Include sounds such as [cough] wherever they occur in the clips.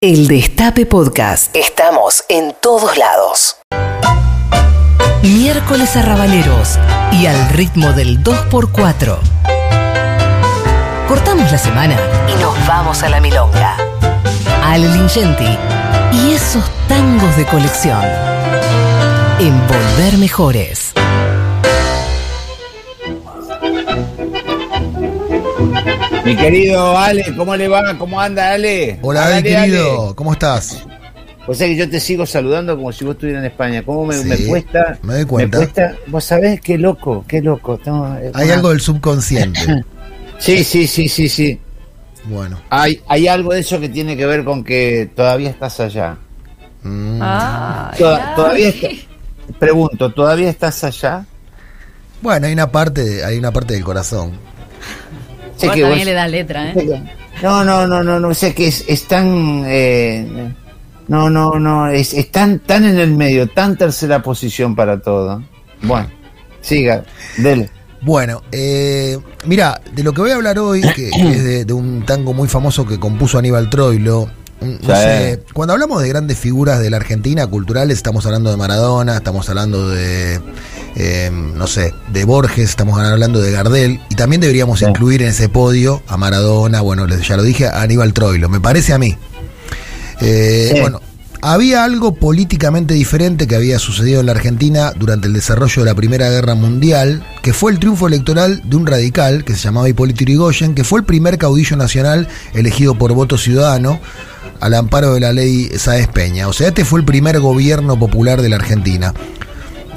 El Destape Podcast. Estamos en todos lados. Miércoles arrabaleros y al ritmo del 2x4. Cortamos la semana y nos vamos a la milonga. Ale Lingenti y esos tangos de colección. Envolver mejores. Mi querido Ale, ¿cómo le va? ¿Cómo anda Ale? Hola, Ale, querido, ¿cómo estás? O sea que yo te sigo saludando como si vos estuvieras en España. ¿Cómo me, Sí, me cuesta? me doy cuenta. cuesta- Vos sabés qué loco, qué loco. Estamos- Hay ah, algo del subconsciente. [laughs] Sí, sí, sí, sí, sí. Bueno. Hay, hay algo de eso que tiene que ver con que todavía estás allá. mm, Toda- todavía está- Pregunto, ¿todavía estás allá? Bueno, hay una parte, hay una parte del corazón. Sé Vos que también vos- le da letra, ¿eh? No, no, no, no, no, sé que es, es tan... eh, no, no, no, es, es tan, tan en el medio, tan tercera posición para todo. Bueno, siga, dele. Bueno, eh, mira, de lo que voy a hablar hoy, que, [coughs] es de, de un tango muy famoso que compuso Aníbal Troilo. mm, no Sí. sé, cuando hablamos de grandes figuras de la Argentina culturales, estamos hablando de Maradona, estamos hablando de, eh, no sé, de Borges, estamos hablando de Gardel, y también deberíamos Sí. incluir en ese podio a Maradona, bueno, les- ya lo dije, a Aníbal Troilo, me parece a mí. Eh, Sí. Bueno, había algo políticamente diferente que había sucedido en la Argentina durante el desarrollo de la Primera Guerra Mundial, que fue el triunfo electoral de un radical que se llamaba Hipólito Yrigoyen, que fue el primer caudillo nacional elegido por voto ciudadano al amparo de la ley Sáez Peña. O sea, este fue el primer gobierno popular de la Argentina.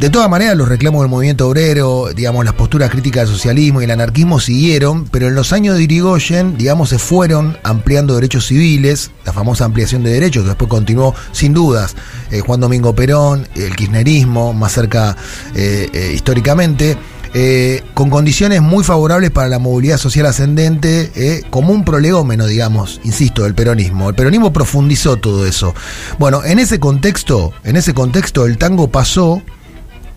De todas maneras, los reclamos del movimiento obrero, digamos, las posturas críticas del socialismo y el anarquismo siguieron, pero en los años de Irigoyen, digamos, se fueron ampliando derechos civiles, la famosa ampliación de derechos, que después continuó, sin dudas, eh, Juan Domingo Perón, el kirchnerismo, más cerca eh, eh, históricamente, con condiciones muy favorables para la movilidad social ascendente, como un prolegómeno, digamos, insisto, del peronismo. El peronismo profundizó todo eso. Bueno, en ese contexto, en ese contexto, el tango pasó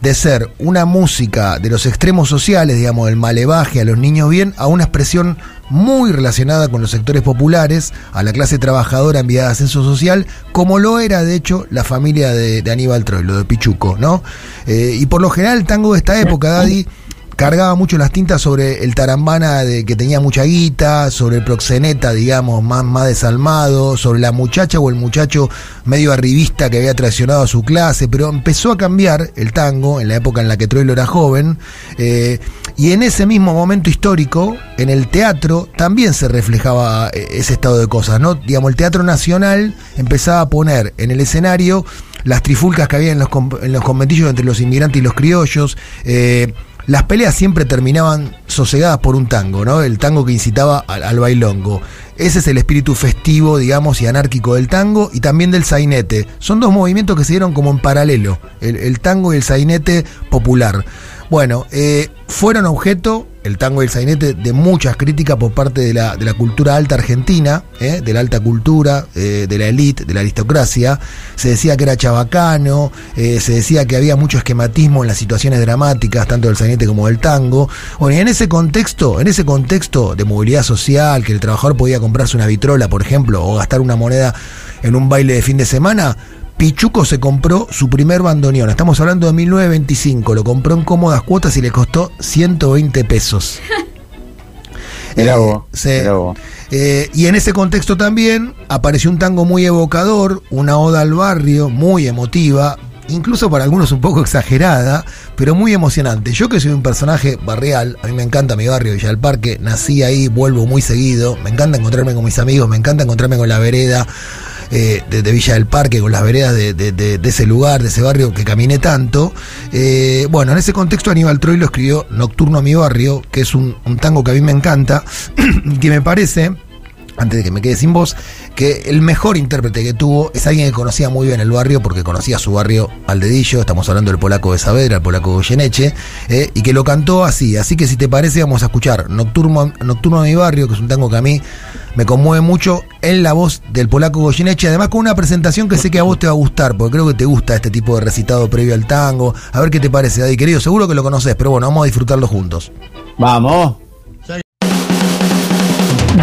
de ser una música de los extremos sociales, digamos, del malevaje a los niños bien, a una expresión muy relacionada con los sectores populares, a la clase trabajadora en vía de ascenso social, como lo era, de hecho, la familia de, de Aníbal Troilo, de Pichuco, ¿no? Eh, y por lo general el tango de esta época, Daddy, cargaba mucho las tintas sobre el tarambana de que tenía mucha guita, sobre el proxeneta, digamos, más, más desalmado, sobre la muchacha o el muchacho medio arribista que había traicionado a su clase, pero empezó a cambiar el tango en la época en la que Troilo era joven, eh, y en ese mismo momento histórico, en el teatro, también se reflejaba eh, ese estado de cosas, ¿no? Digamos, el Teatro Nacional empezaba a poner en el escenario las trifulcas que había en los, en los conventillos entre los inmigrantes y los criollos, eh, las peleas siempre terminaban sosegadas por un tango, ¿no? El tango que incitaba al, bailongo. Ese es el espíritu festivo, digamos, y anárquico del tango y también del sainete. Son dos movimientos que se dieron como en paralelo, el, el tango y el sainete popular. Bueno, eh, fueron objeto, el tango y el sainete, de muchas críticas por parte de la, de la cultura alta argentina, eh, de la alta cultura, eh, de la élite, de la aristocracia. Se decía que era chabacano, eh, se decía que había mucho esquematismo en las situaciones dramáticas, tanto del sainete como del tango. Bueno, y en ese contexto, en ese contexto de movilidad social, que el trabajador podía comprarse una vitrola, por ejemplo, o gastar una moneda en un baile de fin de semana, Pichuco se compró su primer bandoneón. Estamos hablando de 1925. Lo compró en cómodas cuotas y le costó 120 pesos. [laughs] Mirá Eh. Eh, y en ese contexto también apareció un tango muy evocador, una oda al barrio, muy emotiva, incluso para algunos un poco exagerada, pero muy emocionante. Yo que soy un personaje barrial, a mí me encanta mi barrio, Villa del Parque, nací ahí, vuelvo muy seguido, me encanta encontrarme con mis amigos, me encanta encontrarme con la vereda. Eh, de, Villa del Parque, con las veredas de, ese lugar, de ese barrio que caminé tanto. Eh, bueno, en ese contexto Aníbal Troilo escribió Nocturno a mi barrio, que es un, un tango que a mí me encanta, [clears throat] que me parece antes de que me quede sin voz, que el mejor intérprete que tuvo es alguien que conocía muy bien el barrio, porque conocía su barrio al dedillo, estamos hablando del polaco de Saavedra, el polaco Goyeneche, eh, y que lo cantó así. Así que si te parece, vamos a escuchar Nocturno, Nocturno a mi barrio, que es un tango que a mí me conmueve mucho, en la voz del polaco Goyeneche, además con una presentación que sé que a vos te va a gustar, porque creo que te gusta este tipo de recitado previo al tango. A ver qué te parece, Daddy, querido, seguro que lo conoces, pero bueno, vamos a disfrutarlo juntos. Vamos.